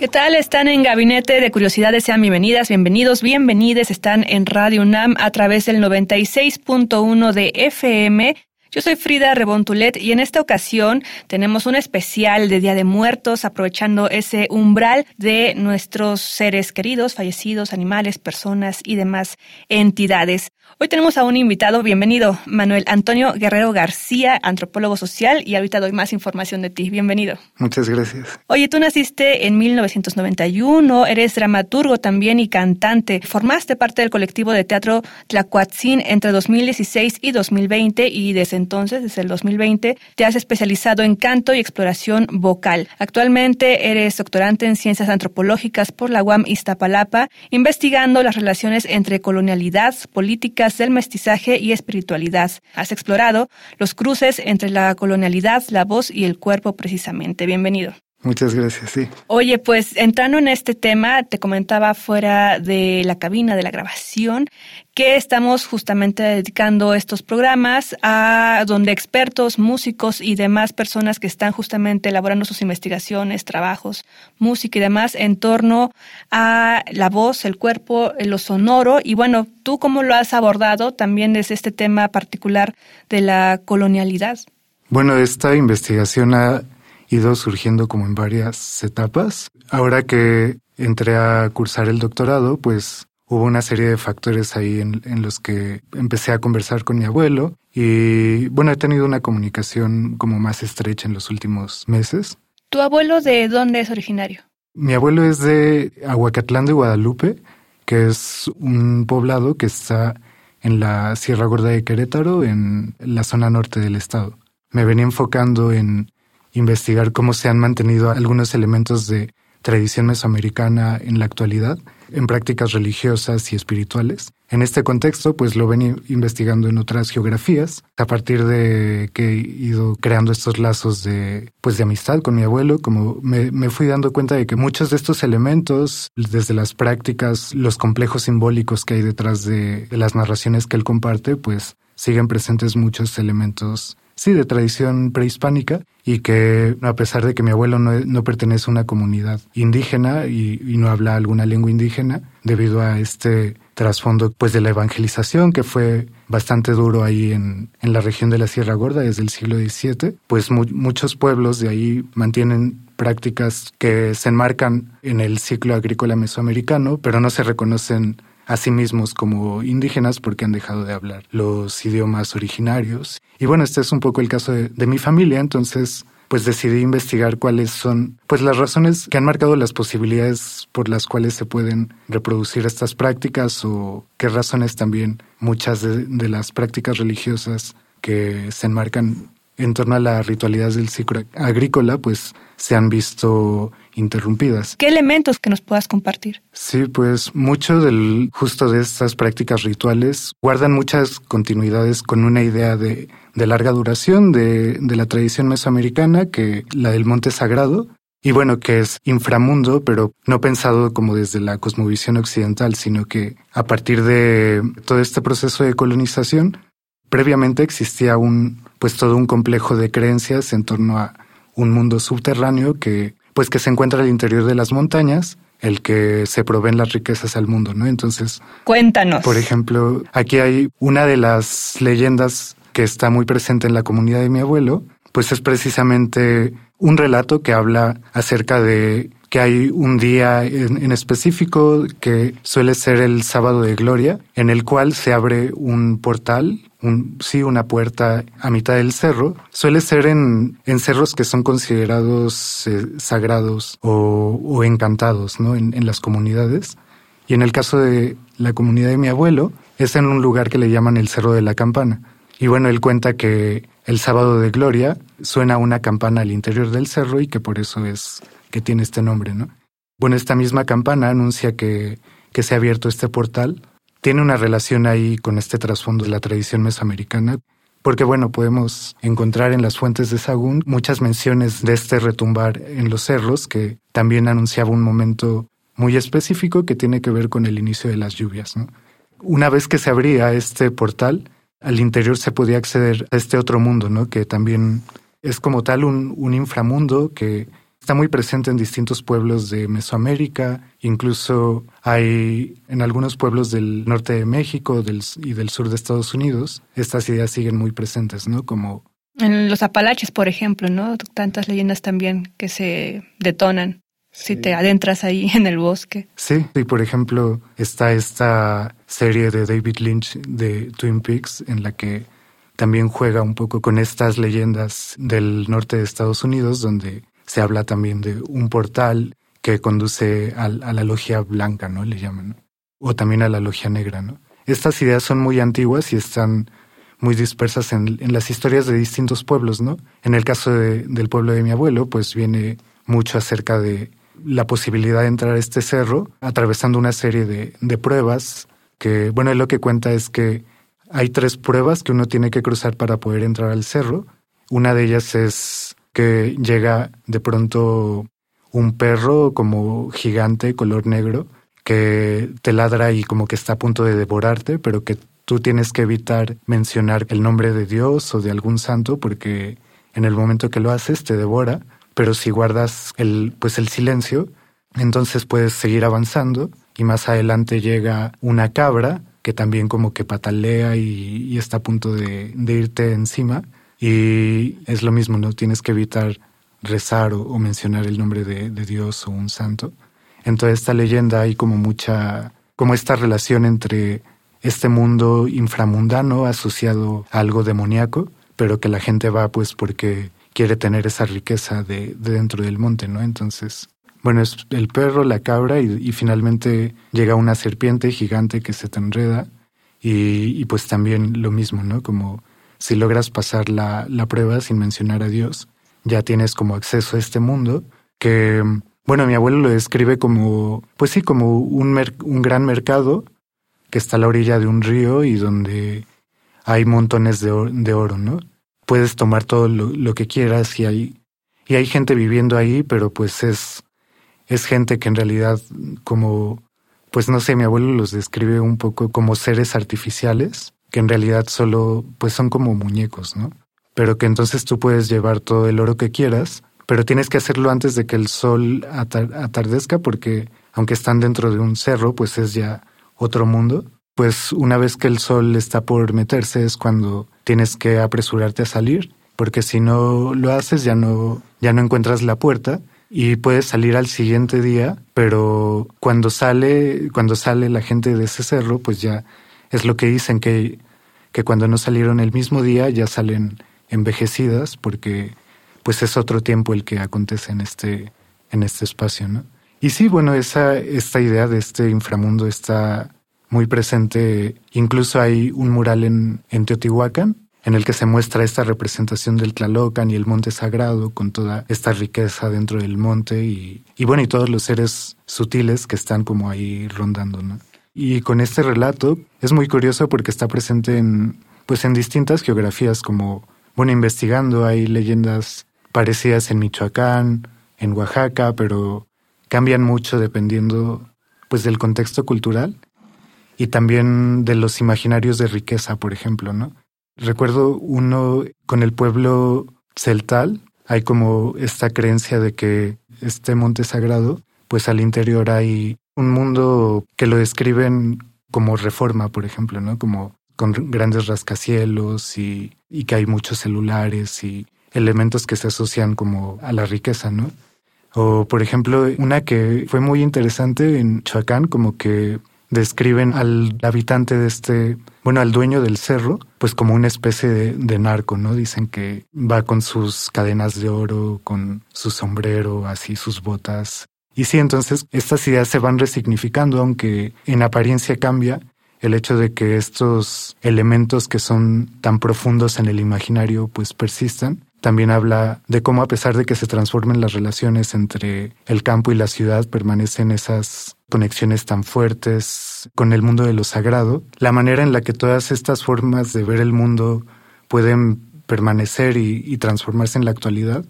¿Qué tal? Están en Gabinete de Curiosidades. Sean bienvenidas, bienvenidos, bienvenides. Están en Radio UNAM a través del 96.1 de FM yo soy Frida Rebontulet y en esta ocasión tenemos un especial de Día de Muertos, aprovechando ese umbral de nuestros seres queridos, fallecidos, animales, personas y demás entidades. Hoy tenemos a un invitado, bienvenido, Manuel Antonio Guerrero García, antropólogo social, y ahorita doy más información de ti. Bienvenido. Muchas gracias. Oye, tú naciste en 1991, eres dramaturgo también y cantante. Formaste parte del colectivo de teatro Tlacuatzin entre 2016 y 2020 y desde entonces, desde el 2020, te has especializado en canto y exploración vocal. Actualmente eres doctorante en ciencias antropológicas por la UAM Iztapalapa, investigando las relaciones entre colonialidad, políticas del mestizaje y espiritualidad. Has explorado los cruces entre la colonialidad, la voz y el cuerpo precisamente. Bienvenido. Muchas gracias, sí. Oye, pues entrando en este tema, te comentaba fuera de la cabina de la grabación que estamos justamente dedicando estos programas a donde expertos, músicos y demás personas que están justamente elaborando sus investigaciones, trabajos, música y demás en torno a la voz, el cuerpo, lo sonoro. Y bueno, tú cómo lo has abordado también desde este tema particular de la colonialidad. Bueno, esta investigación ha ido surgiendo como en varias etapas. Ahora que entré a cursar el doctorado, pues hubo una serie de factores ahí en, los que empecé a conversar con mi abuelo y bueno, he tenido una comunicación como más estrecha en los últimos meses. ¿Tu abuelo de dónde es originario? Mi abuelo es de Aguacatlán de Guadalupe, que es un poblado que está en la Sierra Gorda de Querétaro, en la zona norte del estado. Me venía enfocando en investigar cómo se han mantenido algunos elementos de tradición mesoamericana en la actualidad, en prácticas religiosas y espirituales. En este contexto, pues lo venía investigando en otras geografías, a partir de que he ido creando estos lazos de, pues de amistad con mi abuelo, como me, fui dando cuenta de que muchos de estos elementos, desde las prácticas, los complejos simbólicos que hay detrás de, de las narraciones que él comparte, pues siguen presentes muchos elementos sí, de tradición prehispánica y que a pesar de que mi abuelo no, pertenece a una comunidad indígena y, no habla alguna lengua indígena, debido a este trasfondo pues de la evangelización que fue bastante duro ahí en, en la región de la Sierra Gorda desde el siglo XVII, pues muchos pueblos de ahí mantienen prácticas que se enmarcan en el ciclo agrícola mesoamericano, pero no se reconocen a sí mismos como indígenas porque han dejado de hablar los idiomas originarios. Y bueno, este es un poco el caso de, mi familia, entonces pues decidí investigar cuáles son pues las razones que han marcado las posibilidades por las cuales se pueden reproducir estas prácticas o qué razones también muchas de, de las prácticas religiosas que se enmarcan en torno a la ritualidad del ciclo agrícola pues se han visto interrumpidas. ¿Qué elementos que nos puedas compartir? Sí, pues mucho del justo de estas prácticas rituales guardan muchas continuidades con una idea de, de larga duración de, de la tradición mesoamericana que la del monte sagrado, y bueno, que es inframundo, pero no pensado como desde la cosmovisión occidental, sino que a partir de todo este proceso de colonización, previamente existía un, pues todo un complejo de creencias en torno a un mundo subterráneo que pues que se encuentra al interior de las montañas, el que se proveen las riquezas al mundo, ¿no? Entonces, cuéntanos. Por ejemplo, aquí hay una de las leyendas que está muy presente en la comunidad de mi abuelo, pues es precisamente un relato que habla acerca de que hay un día en, específico que suele ser el sábado de gloria, en el cual se abre un portal, un, sí, una puerta a mitad del cerro. Suele ser en, en cerros que son considerados eh, sagrados o, encantados, ¿no? En, en las comunidades. Y en el caso de la comunidad de mi abuelo, es en un lugar que le llaman el Cerro de la Campana. Y bueno, él cuenta que el sábado de gloria suena una campana al interior del cerro y que por eso es que tiene este nombre, ¿no? Bueno, esta misma campana anuncia que, que se ha abierto este portal. Tiene una relación ahí con este trasfondo de la tradición mesoamericana, porque bueno, podemos encontrar en las fuentes de Sagún muchas menciones de este retumbar en los cerros, que también anunciaba un momento muy específico que tiene que ver con el inicio de las lluvias. ¿no? Una vez que se abría este portal, al interior se podía acceder a este otro mundo, ¿no? Que también es como tal un, un inframundo que está muy presente en distintos pueblos de Mesoamérica, incluso hay en algunos pueblos del norte de México del, y del sur de Estados Unidos, estas ideas siguen muy presentes, ¿no? Como en los Apalaches, por ejemplo, ¿no? Tantas leyendas también que se detonan si te adentras ahí en el bosque. Sí, y por ejemplo está esta serie de David Lynch de Twin Peaks en la que también juega un poco con estas leyendas del norte de Estados Unidos, donde se habla también de un portal que conduce a, la logia blanca, ¿no? Le llaman, o también a la logia negra, ¿no? Estas ideas son muy antiguas y están muy dispersas en, las historias de distintos pueblos, ¿no? En el caso del pueblo de mi abuelo, pues viene mucho acerca de la posibilidad de entrar a este cerro atravesando una serie de, de pruebas que, bueno, lo que cuenta es que hay tres pruebas que uno tiene que cruzar para poder entrar al cerro. Una de ellas es llega de pronto un perro como gigante, color negro, que te ladra y como que está a punto de devorarte, pero que tú tienes que evitar mencionar el nombre de Dios o de algún santo porque en el momento que lo haces te devora pero si guardas el, pues el silencio, entonces puedes seguir avanzando y más adelante llega una cabra que también como que patalea y, está a punto de, irte encima y es lo mismo, no tienes que evitar rezar o, mencionar el nombre de, de, Dios o un santo. En toda esta leyenda hay como mucha, como esta relación entre este mundo inframundano asociado a algo demoníaco, pero que la gente va pues porque quiere tener esa riqueza de, dentro del monte, ¿no? Entonces, bueno, es el perro, la cabra y, finalmente llega una serpiente gigante que se te enreda y, pues también lo mismo, ¿no? Como si logras pasar la, la, prueba sin mencionar a Dios, ya tienes como acceso a este mundo que, bueno, mi abuelo lo describe como, pues sí, como un, un gran mercado que está a la orilla de un río y donde hay montones de, de oro, ¿no? puedes tomar todo lo, que quieras y hay, y hay gente viviendo ahí, pero pues es, es gente que en realidad como, pues no sé, mi abuelo los describe un poco como seres artificiales, que en realidad solo pues son como muñecos, ¿no? Pero que entonces tú puedes llevar todo el oro que quieras, pero tienes que hacerlo antes de que el sol atardezca porque aunque están dentro de un cerro, pues es ya otro mundo pues una vez que el sol está por meterse es cuando tienes que apresurarte a salir, porque si no lo haces ya no, ya no encuentras la puerta y puedes salir al siguiente día, pero cuando sale, cuando sale la gente de ese cerro, pues ya es lo que dicen que, que cuando no salieron el mismo día ya salen envejecidas, porque pues es otro tiempo el que acontece en este, en este espacio, ¿no? Y sí, bueno, esa, esta idea de este inframundo está muy presente. Incluso hay un mural en, en Teotihuacán en el que se muestra esta representación del Tlalocan y el monte sagrado con toda esta riqueza dentro del monte y, y bueno, y todos los seres sutiles que están como ahí rondando, ¿no? Y con este relato es muy curioso porque está presente en, pues en distintas geografías como, bueno, investigando hay leyendas parecidas en Michoacán, en Oaxaca, pero cambian mucho dependiendo pues del contexto cultural y también de los imaginarios de riqueza, por ejemplo, ¿no? Recuerdo uno con el pueblo celtal, hay como esta creencia de que este monte sagrado, pues al interior hay un mundo que lo describen como reforma, por ejemplo, ¿no? Como con grandes rascacielos y, que hay muchos celulares y elementos que se asocian como a la riqueza, ¿no? O, por ejemplo, una que fue muy interesante en Choacán, como que describen al habitante de este, bueno, al dueño del cerro, pues como una especie de, narco, ¿no? Dicen que va con sus cadenas de oro, con su sombrero, así sus botas. Y sí, entonces estas ideas se van resignificando, aunque en apariencia cambia el hecho de que estos elementos que son tan profundos en el imaginario pues persistan. También habla de cómo a pesar de que se transformen las relaciones entre el campo y la ciudad, permanecen esas conexiones tan fuertes con el mundo de lo sagrado, la manera en la que todas estas formas de ver el mundo pueden permanecer y, transformarse en la actualidad,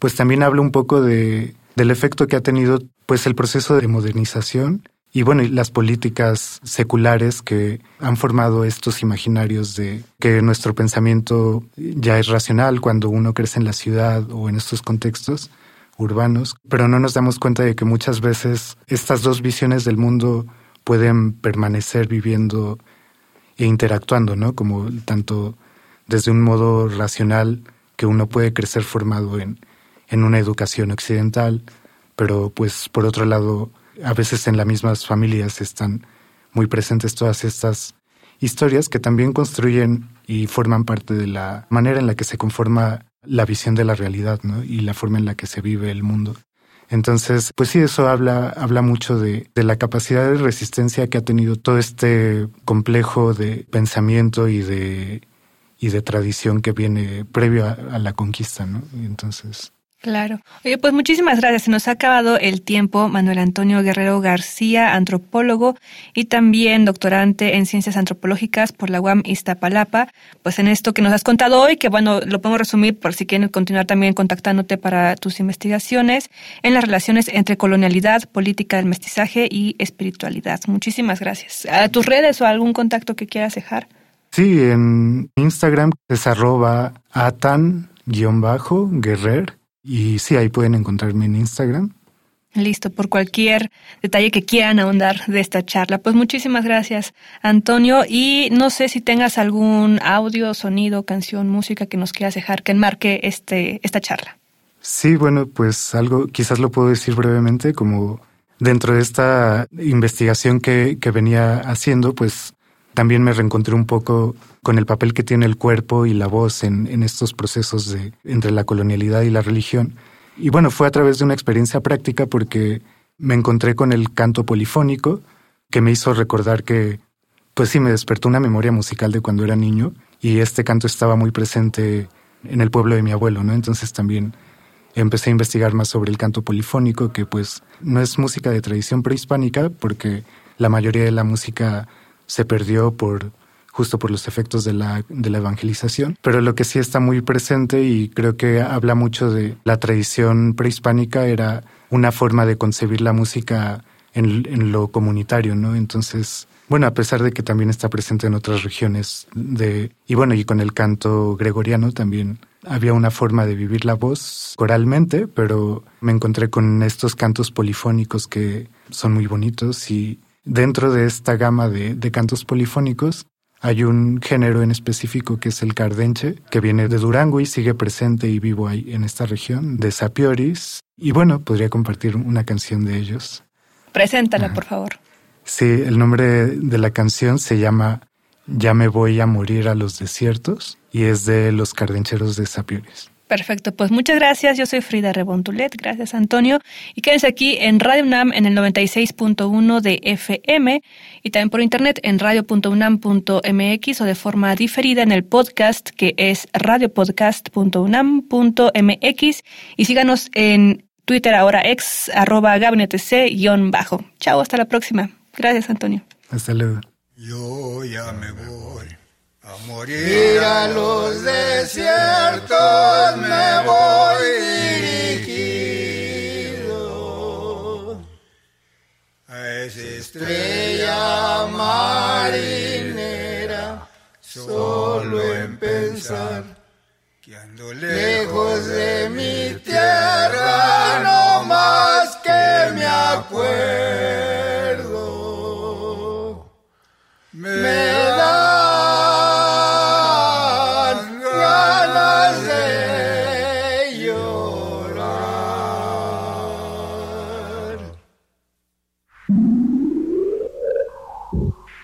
pues también habla un poco de, del efecto que ha tenido pues el proceso de modernización y bueno, las políticas seculares que han formado estos imaginarios de que nuestro pensamiento ya es racional cuando uno crece en la ciudad o en estos contextos urbanos, pero no nos damos cuenta de que muchas veces estas dos visiones del mundo pueden permanecer viviendo e interactuando, ¿no? Como tanto desde un modo racional que uno puede crecer formado en, en una educación occidental, pero pues por otro lado a veces en las mismas familias están muy presentes todas estas historias que también construyen y forman parte de la manera en la que se conforma la visión de la realidad ¿no? y la forma en la que se vive el mundo. Entonces, pues sí, eso habla, habla mucho de, de, la capacidad de resistencia que ha tenido todo este complejo de pensamiento y de, y de tradición que viene previo a, a la conquista, ¿no? Entonces, Claro. Oye, pues muchísimas gracias. Se nos ha acabado el tiempo. Manuel Antonio Guerrero García, antropólogo y también doctorante en ciencias antropológicas por la UAM Iztapalapa. Pues en esto que nos has contado hoy, que bueno, lo podemos resumir por si quieren continuar también contactándote para tus investigaciones en las relaciones entre colonialidad, política del mestizaje y espiritualidad. Muchísimas gracias. ¿A tus redes o algún contacto que quieras dejar? Sí, en Instagram es arroba atan-guerrer y sí, ahí pueden encontrarme en Instagram. Listo, por cualquier detalle que quieran ahondar de esta charla. Pues muchísimas gracias, Antonio. Y no sé si tengas algún audio, sonido, canción, música que nos quieras dejar que enmarque este, esta charla. Sí, bueno, pues algo, quizás lo puedo decir brevemente, como dentro de esta investigación que, que venía haciendo, pues también me reencontré un poco con el papel que tiene el cuerpo y la voz en, estos procesos de, entre la colonialidad y la religión. Y bueno, fue a través de una experiencia práctica porque me encontré con el canto polifónico que me hizo recordar que, pues sí, me despertó una memoria musical de cuando era niño y este canto estaba muy presente en el pueblo de mi abuelo, ¿no? Entonces también empecé a investigar más sobre el canto polifónico, que pues no es música de tradición prehispánica, porque la mayoría de la música se perdió por justo por los efectos de la, de la evangelización, pero lo que sí está muy presente y creo que habla mucho de la tradición prehispánica era una forma de concebir la música en, lo comunitario, ¿no? Entonces, bueno, a pesar de que también está presente en otras regiones de, y bueno, y con el canto gregoriano también había una forma de vivir la voz coralmente, pero me encontré con estos cantos polifónicos que son muy bonitos y Dentro de esta gama de, cantos polifónicos hay un género en específico que es el cardenche, que viene de Durango y sigue presente y vivo ahí en esta región, de Sapioris. Y bueno, podría compartir una canción de ellos. Preséntala, por favor. Sí, el nombre de la canción se llama Ya me voy a morir a los desiertos y es de los cardencheros de Sapioris. Perfecto, pues muchas gracias. Yo soy Frida Rebontulet. Gracias, Antonio. Y quédense aquí en Radio UNAM en el 96.1 de FM y también por internet en radio.unam.mx o de forma diferida en el podcast que es radiopodcast.unam.mx y síganos en Twitter ahora ex arroba guion bajo. Chao, hasta la próxima. Gracias, Antonio. Hasta luego. Yo ya me voy. A morir a los desiertos me voy dirigido a esa estrella marinera, solo en pensar que ando lejos de mi tierra, no más que me acuerdo.